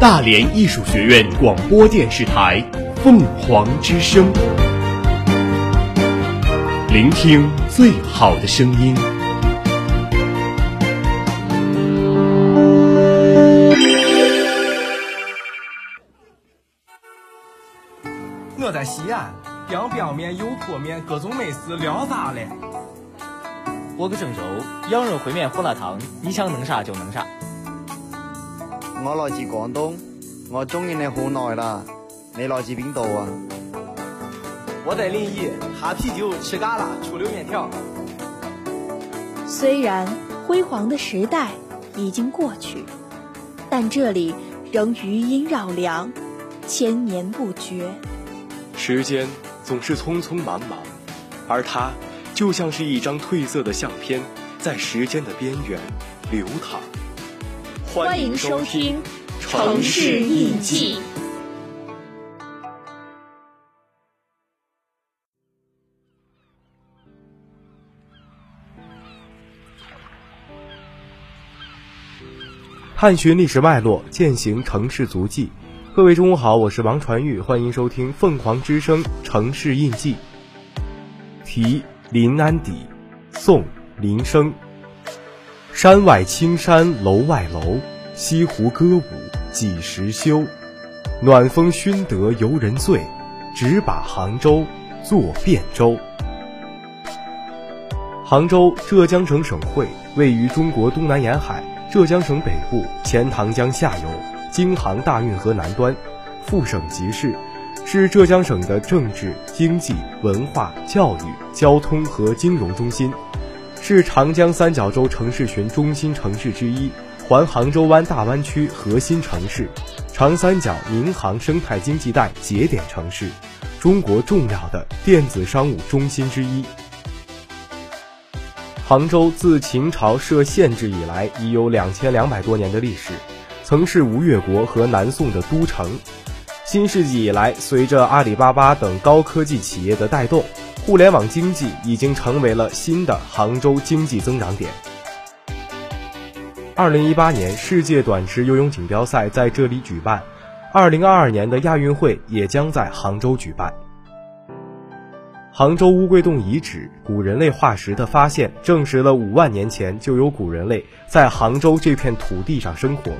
大连艺术学院广播电视台凤凰之声，聆听最好的声音。我在西安，冰冰面、油泼面，各种美食聊杂了。我搁郑州，羊肉烩面、胡辣汤，你想弄啥就弄啥。我来自广东，我中意你好耐啦。你来自边度啊？我在临沂，喝啤酒，吃嘎啦，出溜面条。虽然辉煌的时代已经过去，但这里仍余音绕梁，千年不绝。时间总是匆匆忙忙，而它就像是一张褪色的相片，在时间的边缘流淌。欢迎收听《城市印记》。探寻历史脉络，践行城市足迹。各位中午好，我是王传玉，欢迎收听凤凰之声《城市印记》。题临安邸，宋林升。山外青山楼外楼，西湖歌舞几时休？暖风熏得游人醉，只把杭州作汴州。杭州，浙江省省会，位于中国东南沿海。浙江省北部，钱塘江下游，京杭大运河南端，副省级市，是浙江省的政治、经济、文化、教育、交通和金融中心，是长江三角洲城市群中心城市之一，环杭州湾大湾区核心城市，长三角民航生态经济带节点城市，中国重要的电子商务中心之一。杭州自秦朝设县制以来，已有两千两百多年的历史，曾是吴越国和南宋的都城。新世纪以来，随着阿里巴巴等高科技企业的带动，互联网经济已经成为了新的杭州经济增长点。二零一八年世界短池游泳锦标赛在这里举办，二零二二年的亚运会也将在杭州举办。杭州乌龟洞遗址古人类化石的发现，证实了五万年前就有古人类在杭州这片土地上生活。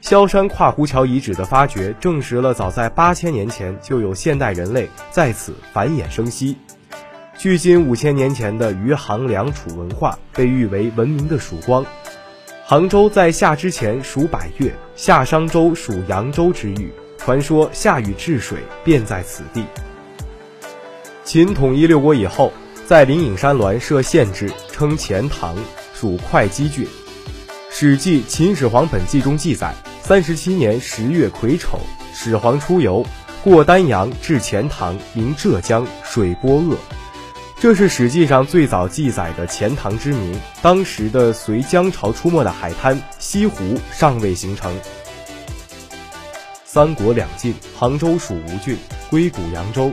萧山跨湖桥遗址的发掘，证实了早在八千年前就有现代人类在此繁衍生息。距今五千年前的余杭梁楚文化被誉为文明的曙光。杭州在夏之前属百越，夏商周属扬州之域，传说夏禹治水便在此地。秦统一六国以后，在灵隐山峦设县制，称钱塘，属会稽郡。《史记·秦始皇本纪》中记载：三十七年十月癸丑，始皇出游，过丹阳，至钱塘，名浙江，水波恶。这是史记上最早记载的钱塘之名。当时的隋江潮出没的海滩西湖尚未形成。三国两晋，杭州属吴郡，归属扬州。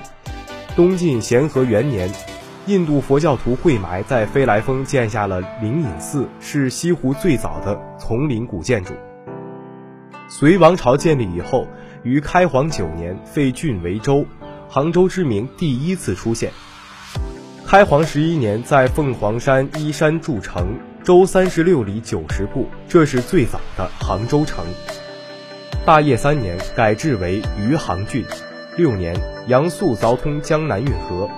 东晋咸和元年，印度佛教徒慧埋在飞来峰建下了灵隐寺，是西湖最早的丛林古建筑。隋王朝建立以后，于开皇九年废郡为州，杭州之名第一次出现。开皇十一年，在凤凰山依山筑城，周三十六里九十步，这是最早的杭州城。大业三年，改制为余杭郡。六年，杨素凿通江南运河，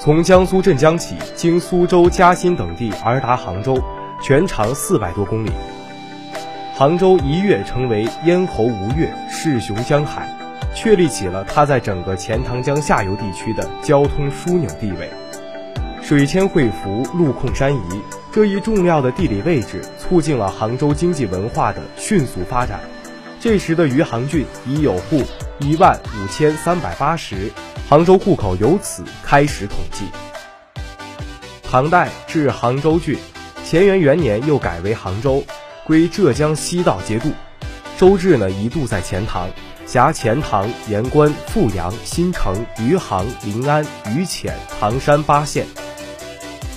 从江苏镇江起，经苏州、嘉兴等地而达杭州，全长四百多公里。杭州一跃成为咽喉吴越、势雄江海，确立起了它在整个钱塘江下游地区的交通枢纽地位。水迁汇福，路控山移，这一重要的地理位置促进了杭州经济文化的迅速发展。这时的余杭郡已有户一万五千三百八十，杭州户口由此开始统计。唐代置杭州郡，乾元元年又改为杭州，归浙江西道节度。州治呢一度在钱塘，辖钱塘、盐官、富阳、新城、余杭、临安、余潜、唐山八县。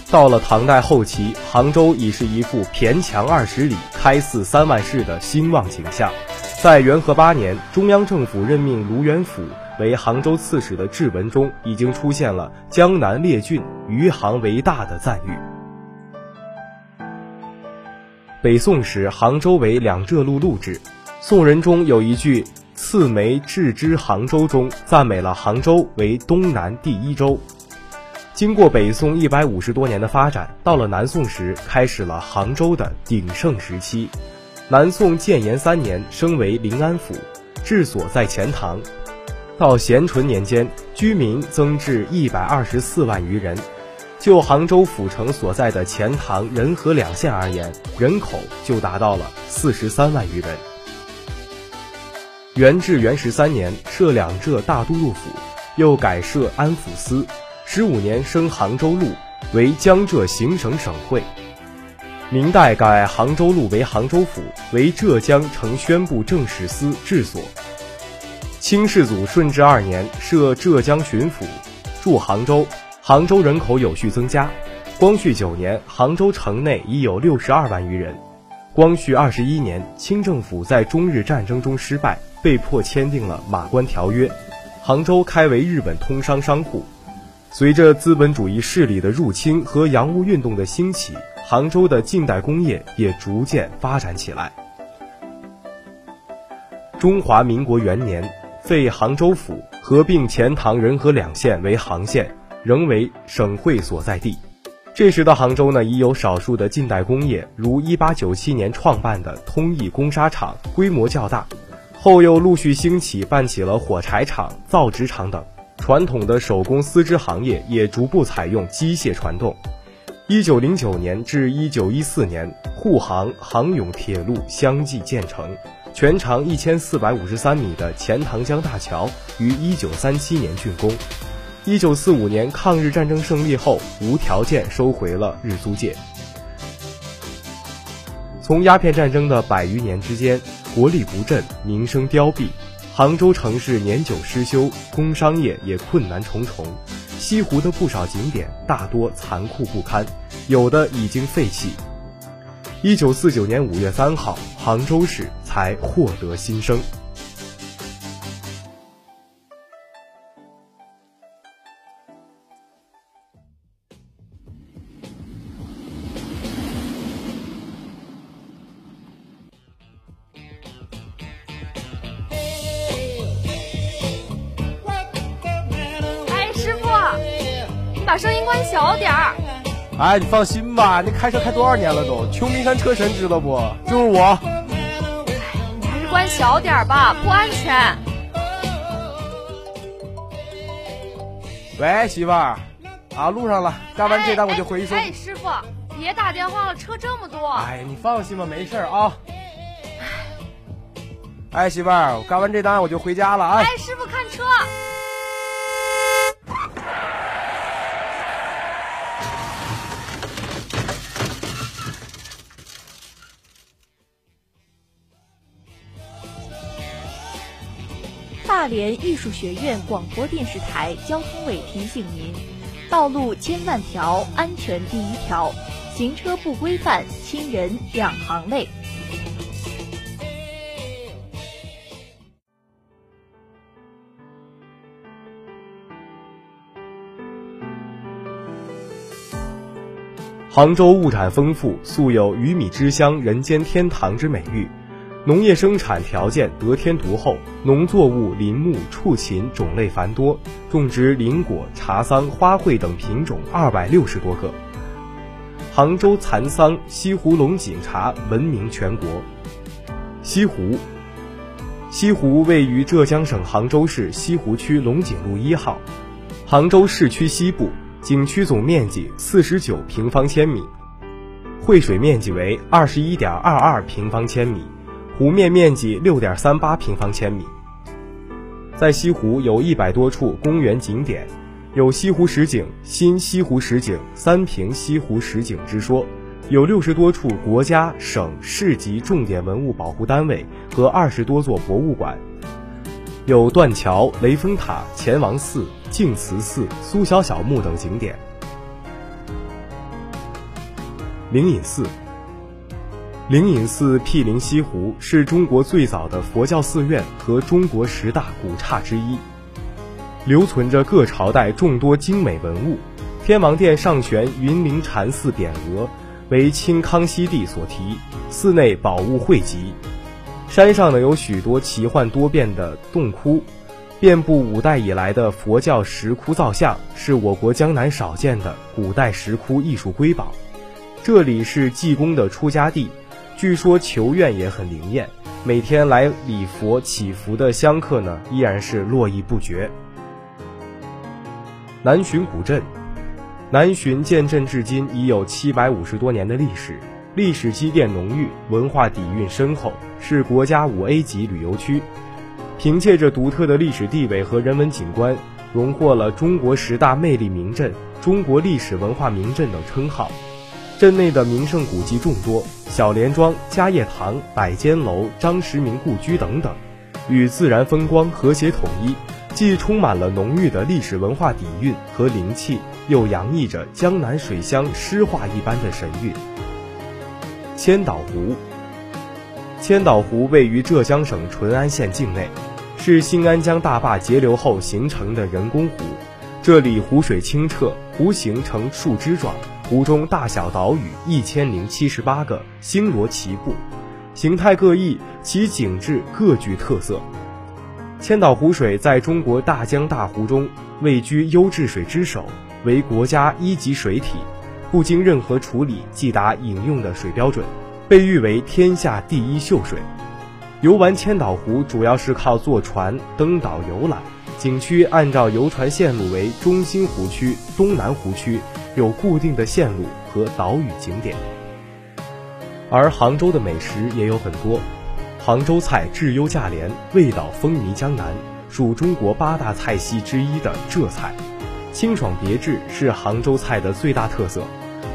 到了唐代后期，杭州已是一副骈墙二十里、开寺三万室的兴旺景象。在元和八年，中央政府任命卢元甫为杭州刺史的制文中，已经出现了“江南列郡，余杭为大”的赞誉。北宋时，杭州为两浙路路治。宋人中有一句“赐梅置之杭州”中，赞美了杭州为东南第一州。经过北宋一百五十多年的发展，到了南宋时，开始了杭州的鼎盛时期。南宋建炎三年，升为临安府，治所在钱塘。到咸淳年间，居民增至一百二十四万余人。就杭州府城所在的钱塘、仁和两县而言，人口就达到了四十三万余人。元至元十三年，设两浙大都督府，又改设安抚司。十五年，升杭州路为江浙行省省会。明代改杭州路为杭州府，为浙江城宣布政使司治所。清世祖顺治二年设浙江巡抚，驻杭州，杭州人口有序增加。光绪九年，杭州城内已有六十二万余人。光绪二十一年，清政府在中日战争中失败，被迫签订了《马关条约》，杭州开为日本通商商户。随着资本主义势力的入侵和洋务运动的兴起，杭州的近代工业也逐渐发展起来。中华民国元年，废杭州府，合并钱塘、仁和两县为杭县，仍为省会所在地。这时的杭州呢，已有少数的近代工业，如1897年创办的通义工纱厂，规模较大。后又陆续兴起，办起了火柴厂、造纸厂等，传统的手工丝织行业也逐步采用机械传动。一九零九年至一九一四年，沪杭杭甬铁路相继建成，全长一千四百五十三米的钱塘江大桥于一九三七年竣工。一九四五年抗日战争胜利后，无条件收回了日租界。从鸦片战争的百余年之间，国力不振，民生凋敝，杭州城市年久失修，工商业也困难重重。西湖的不少景点大多残酷不堪，有的已经废弃。一九四九年五月三号，杭州市才获得新生。关小点儿。哎，你放心吧，那开车开多少年了都？秋名山车神知道不？就是我。你还是关小点儿吧，不安全。喂，媳妇儿，啊，路上了，干完这单我就回去收。哎，师傅，别打电话了，车这么多。哎，你放心吧，没事啊。哎，媳妇儿，我干完这单我就回家了啊。哎，师傅看车。大连艺术学院广播电视台交通委提醒您：道路千万条，安全第一条。行车不规范，亲人两行泪。杭州物产丰富，素有“鱼米之乡，人间天堂”之美誉。农业生产条件得天独厚，农作物、林木、畜禽种类繁多，种植林果、茶桑、花卉等品种二百六十多个。杭州蚕桑西湖龙井茶闻名全国。西湖，西湖位于浙江省杭州市西湖区龙井路一号，杭州市区西部，景区总面积四十九平方千米，汇水面积为二十一点二二平方千米。湖面面积六点三八平方千米，在西湖有一百多处公园景点，有西湖十景、新西湖十景、三平西湖十景之说，有六十多处国家、省市级重点文物保护单位和二十多座博物馆，有断桥、雷峰塔、钱王寺、净慈寺、苏小小墓等景点。灵隐寺。灵隐寺毗邻西湖，是中国最早的佛教寺院和中国十大古刹之一，留存着各朝代众多精美文物。天王殿上悬云灵禅寺匾额，为清康熙帝所题，寺内宝物汇集。山上呢有许多奇幻多变的洞窟，遍布五代以来的佛教石窟造像，是我国江南少见的古代石窟艺术瑰宝。这里是济公的出家地。据说求愿也很灵验，每天来礼佛祈福的香客呢，依然是络绎不绝。南浔古镇，南浔建镇至今已有七百五十多年的历史，历史积淀浓郁，文化底蕴深厚，是国家五 A 级旅游区。凭借着独特的历史地位和人文景观，荣获了中国十大魅力名镇、中国历史文化名镇等称号。镇内的名胜古迹众多，小莲庄、嘉业堂、百间楼、张时明故居等等，与自然风光和谐统一，既充满了浓郁的历史文化底蕴和灵气，又洋溢着江南水乡诗画一般的神韵。千岛湖，千岛湖位于浙江省淳安县境内，是新安江大坝截流后形成的人工湖，这里湖水清澈，湖形呈树枝状。湖中大小岛屿一千零七十八个，星罗棋布，形态各异，其景致各具特色。千岛湖水在中国大江大湖中位居优质水之首，为国家一级水体，不经任何处理即达饮用的水标准，被誉为天下第一秀水。游玩千岛湖主要是靠坐船、登岛游览。景区按照游船线路为中心湖区、东南湖区。有固定的线路和岛屿景点，而杭州的美食也有很多。杭州菜质优价廉，味道风靡江南，属中国八大菜系之一的浙菜。清爽别致是杭州菜的最大特色，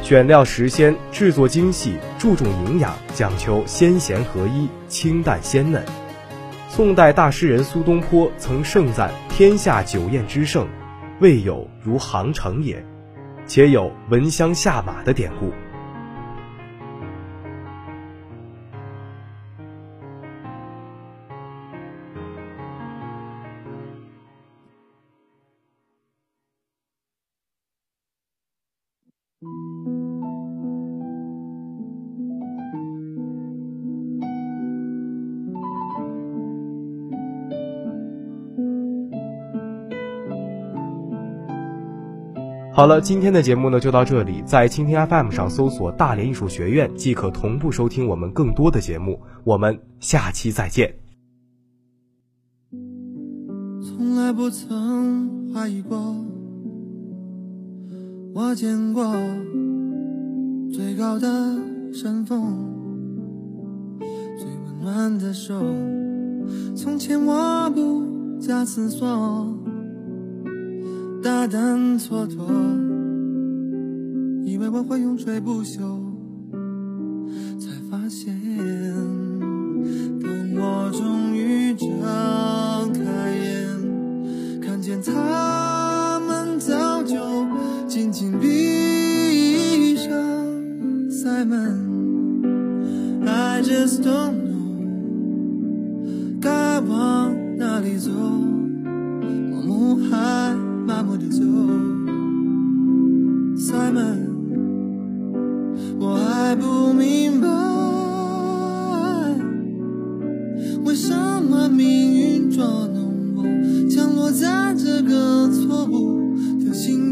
选料时鲜，制作精细，注重营养，讲求鲜咸合一，清淡鲜嫩。宋代大诗人苏东坡曾盛赞：“天下酒宴之盛，未有如杭城也。”且有闻香下马的典故。好了，今天的节目呢就到这里，在蜻蜓 FM 上搜索“大连艺术学院”即可同步收听我们更多的节目。我们下期再见。从来不曾怀疑过，我见过最高的山峰，最温暖的手。从前我不假思索。大胆蹉跎，以为我会永垂不朽，才发现，当我终于睁开眼，看见他们早就紧紧闭上。Simon，I just don't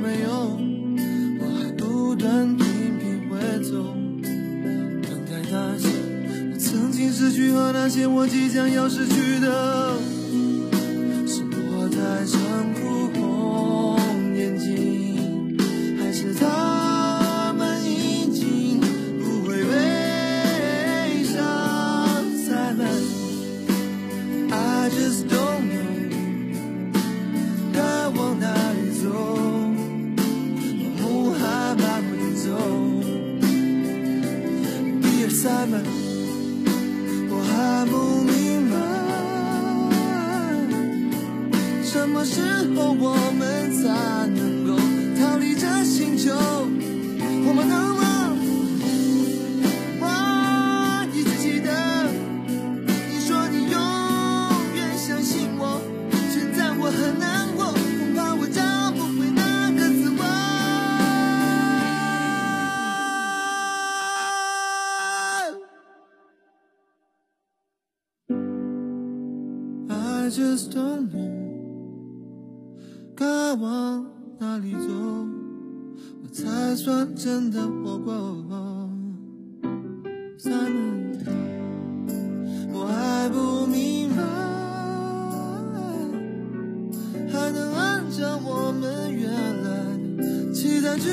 没有，我还不断频频回头，等待那些我曾经失去和那些我即将要失去的。在吗我还不明白，什么时候我们 I just don't know 该往哪里走，我才算真的活过。我还不明白，还能按照我们原来期待去